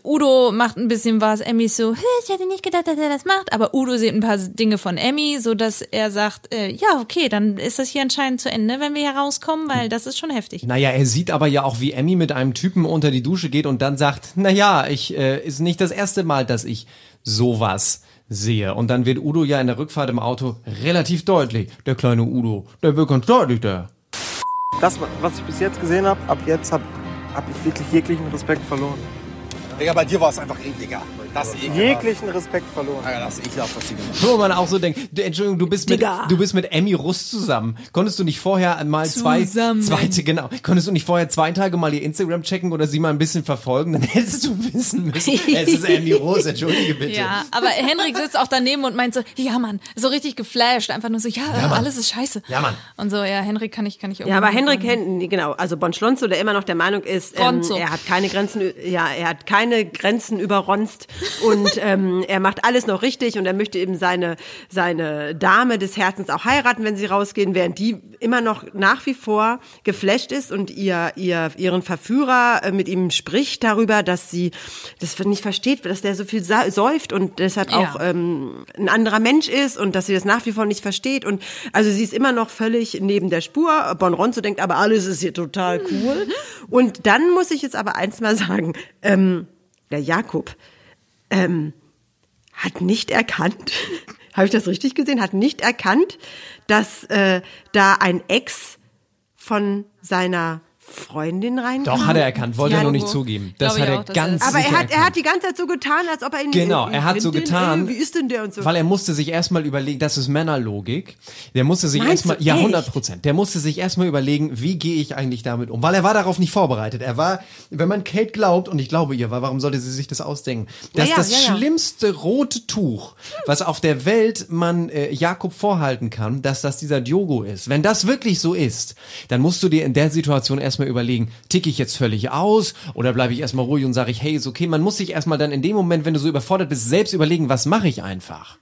Udo macht ein bisschen was. Emmy so, "Hä, ich hätte nicht gedacht, dass er das macht. Aber Udo sieht ein paar Dinge von Emmy, so dass er sagt, äh, ja, okay, dann ist das hier anscheinend zu Ende, wenn wir hier rauskommen, weil das ist schon heftig. Naja, er sieht aber ja auch, wie Emmy mit einem Typen unter die Dusche geht und dann sagt, naja, ich äh, ist nicht das erste Mal, dass ich sowas sehe. Und dann wird Udo ja in der Rückfahrt im Auto relativ deutlich. Der kleine Udo, der wird ganz deutlich, der. Das, was ich bis jetzt gesehen habe, ab jetzt habe hab ich wirklich jeglichen Respekt verloren. Digga, bei dir war es einfach ekliger. Das. Jeglichen Respekt verloren. Alter, das ist ekelhaft, was die gemacht Wo man auch so denkt, du, Entschuldigung, du bist mit, Digga. du bist mit Emmy Russ zusammen. Konntest du nicht vorher mal zwei, zweite, genau, konntest du nicht vorher zwei Tage mal ihr Instagram checken oder sie mal ein bisschen verfolgen? Dann *laughs* hättest du wissen müssen, es ist Emmy Russ, entschuldige bitte. Ja, aber Henrik sitzt auch daneben und meint so, ja Mann, so richtig geflasht, einfach nur so, ja, Mann. alles ist scheiße. Ja, Mann. Und so, ja, Henrik kann ich, kann ich Ja, aber Henrik, Hen genau, also Bon Schlonzo, der immer noch der Meinung ist, ähm, er hat keine Grenzen, ja, er hat keine Grenzen überronzt und ähm, er macht alles noch richtig und er möchte eben seine, seine Dame des Herzens auch heiraten, wenn sie rausgehen, während die immer noch nach wie vor geflasht ist und ihr, ihr, ihren Verführer äh, mit ihm spricht darüber, dass sie das nicht versteht, dass der so viel säuft und deshalb Ja. auch ähm, ein anderer Mensch ist und dass sie das nach wie vor nicht versteht und also sie ist immer noch völlig neben der Spur. Bon Ronzo denkt aber alles ist hier total cool. *laughs* Und dann muss ich jetzt aber eins mal sagen, ähm, der Jakob ähm, hat nicht erkannt, *laughs* habe ich das richtig gesehen, hat nicht erkannt, dass äh, da ein Ex von seiner Freundin reinkam. Doch, hat er erkannt, wollte Ja, er nur nicht zugeben. Das hat er auch, dass ganz aber sicher er hat, er hat die ganze Zeit so getan, als ob er ihn Genau, er hat so getan, wie ist denn der und so. weil er musste sich erstmal überlegen, das ist Männerlogik. Der musste sich erstmal, ja echt? 100 Prozent. Der musste sich erstmal überlegen, wie gehe ich eigentlich damit um, weil er war darauf nicht vorbereitet. Er war, wenn man Kate glaubt und ich glaube ihr, weil warum sollte sie sich das ausdenken? Das Ja, ist das ja, ja. schlimmste rote Tuch, was auf der Welt man äh, Jakob vorhalten kann, dass das dieser Diogo ist. Wenn das wirklich so ist, dann musst du dir in der Situation erstmal überlegen ticke ich jetzt völlig aus oder bleibe ich erstmal ruhig und sage ich, hey, ist okay. Man muss sich erstmal dann in dem Moment, wenn du so überfordert bist, selbst überlegen, was mache ich einfach.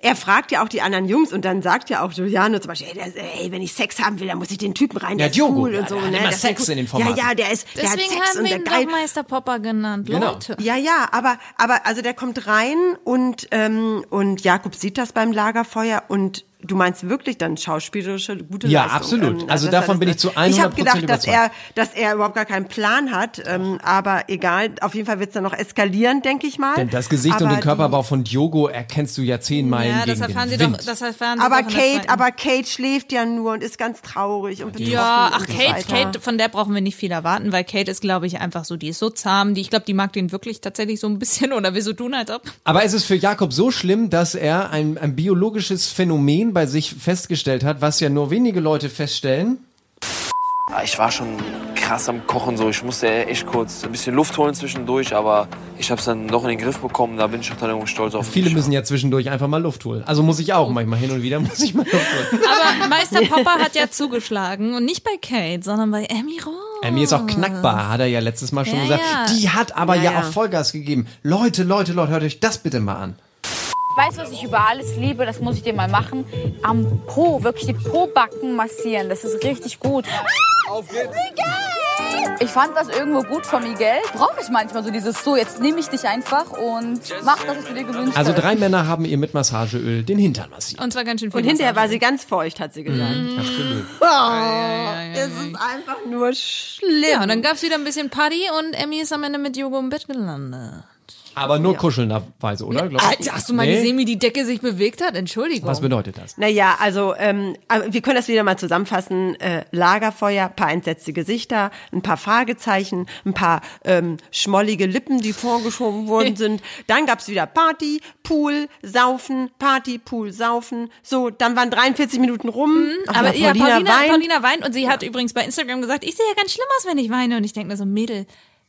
Er fragt ja auch die anderen Jungs und dann sagt ja auch Giuliano zum Beispiel, ey, der, ey wenn ich Sex haben will, dann muss ich den Typen rein, der Ja, ist Diogo, cool ja, und so. der hat ne? immer Das ist Sex cool. in den Ja, Formaten. ja, der ist, der hat Deswegen Sex haben und wir der ihn geil. Meister Popper genannt, Genau. Leute. Ja, ja, aber, aber also der kommt rein und, ähm, und Jakob sieht das beim Lagerfeuer und du meinst wirklich dann schauspielerische gute Ja, Leistung. absolut. Ähm, Also davon bin ich zu Ich habe 100% gedacht, dass er, dass er überhaupt gar keinen Plan hat, ähm, aber egal, auf jeden Fall wird es dann noch eskalieren, denke ich mal. Denn das Gesicht und Aber den Körperbau von Diogo erkennst du ja zehn Meilen Ja, gegen das den erfahren sie Wind. doch, das erfahren sie aber doch Kate, aber Kate schläft ja nur und ist ganz traurig und betroffen. Ja, ach und so Kate. Kate, von der brauchen wir nicht viel erwarten, weil Kate ist, glaube ich, einfach so, die ist so zahm, die, ich glaube, die mag den wirklich tatsächlich so ein bisschen *laughs* oder will so tun, als ob. Aber es ist für Jakob so schlimm, dass er ein, ein biologisches Phänomen bei sich festgestellt hat, was ja nur wenige Leute feststellen. Ja, Ich war schon krass am Kochen so. Ich musste echt kurz ein bisschen Luft holen zwischendurch, aber ich habe es dann noch in den Griff bekommen. Da bin ich auch dann irgendwo stolz auf Viele mich. müssen ja zwischendurch einfach mal Luft holen. Also muss ich auch manchmal hin und wieder muss ich mal Luft holen. Aber Meister Popper hat ja zugeschlagen und nicht bei Kate, sondern bei Emmy Ross. Emmy ist auch knackbar, hat er ja letztes Mal schon Ja, gesagt. ja. Die hat aber Ja, ja, ja. auch Vollgas gegeben. Leute, Leute, Leute, hört euch das bitte mal an. Weißt du, was ich über alles liebe? Das muss ich dir mal machen. Am Po, wirklich die Po-Backen massieren. Das ist richtig gut. Auf geht's. Ich fand das irgendwo gut von Miguel. Brauche ich manchmal so dieses so, jetzt nehme ich dich einfach und mach das, was du dir gewünscht Also hast. drei Männer haben ihr mit Massageöl den Hintern massiert. Und zwar ganz schön viel. Und hinterher war sie ganz feucht, hat sie gesagt. Mhm, absolut. Oh, es ist einfach nur schlimm. Ja, und dann gab's wieder ein bisschen Party und Emmy ist am Ende mit Jogo im Bett gelandet. Aber nur kuschelnderweise, oder? Ich? Alter, hast du mal Nee? gesehen, wie die Decke sich bewegt hat? Entschuldigung. Was bedeutet das? Naja, also ähm, wir können das wieder mal zusammenfassen. Äh, Lagerfeuer, paar entsetzte Gesichter, ein paar Fragezeichen, ein paar ähm, schmollige Lippen, die vorgeschoben *laughs* worden sind. Dann gab's wieder Party, Pool, Saufen, Party, Pool, Saufen. So, dann waren 43 Minuten rum. Ach, Aber ja, ja, Paulina, weint. Paulina weint und sie hat übrigens bei Instagram gesagt, ich sehe ja ganz schlimm aus, wenn ich weine. Und ich denke mir so, Mädel,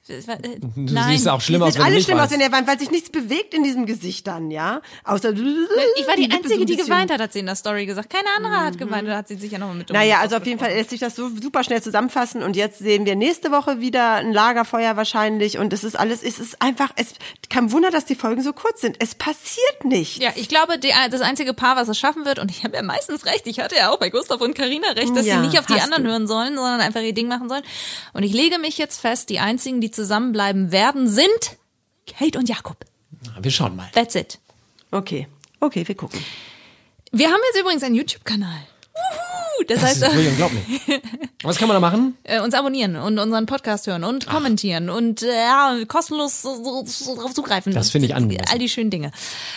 Du nein. siehst auch schlimm Die aus, wenn du alle nicht schlimm aus, weinst. wenn er weint, weil sich nichts bewegt in diesem Gesicht dann, ja? Außer Ich war die so Einzige, ein die geweint hat, hat sie in der Story gesagt. Keine andere hat geweint, da hat sie sich ja nochmal mit Naja, also auf jeden Fall lässt sich das so super schnell zusammenfassen und jetzt sehen wir nächste Woche wieder ein Lagerfeuer wahrscheinlich und es ist alles, es ist einfach, es kein Wunder, dass die Folgen so kurz sind. Es passiert nicht. Ja, ich glaube, die, das einzige Paar, was es schaffen wird, und ich habe ja meistens recht, ich hatte ja auch bei Gustav und Carina recht, dass Ja, sie nicht auf die anderen du. hören sollen, sondern einfach ihr Ding machen sollen. Und ich lege mich jetzt fest, die einzigen, die zusammenbleiben werden, sind Kate und Jakob. Wir schauen mal. That's it. Okay, okay, wir gucken. Wir haben jetzt übrigens einen YouTube-Kanal. Wuhu! Das, Das heißt, ist wirklich unglaublich. *laughs* Was kann man da machen? äh, uns abonnieren und unseren Podcast hören und kommentieren und äh, ja, kostenlos drauf zugreifen. Das finde ich angemessen. All die schönen Dinge.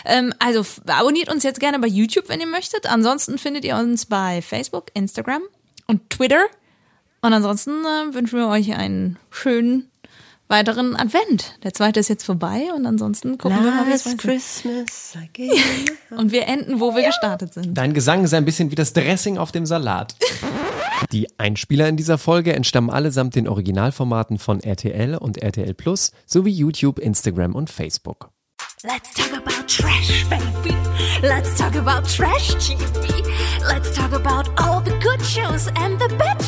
Ähm, also abonniert uns jetzt gerne bei YouTube, wenn ihr möchtet. Ansonsten findet ihr uns bei Facebook, Instagram und Twitter. Und ansonsten äh, wünschen wir euch einen schönen weiteren Advent. Der zweite ist jetzt vorbei und ansonsten gucken wir mal, wie es Last weitergeht. Christmas again. Und wir enden, wo wir gestartet sind. Dein Gesang ist ein bisschen wie das Dressing auf dem Salat. Die Einspieler in dieser Folge entstammen allesamt den Originalformaten von RTL und RTL Plus sowie YouTube, Instagram und Facebook. Let's talk about trash, baby. Let's talk about trash TV. Let's talk about all the good shows and the bad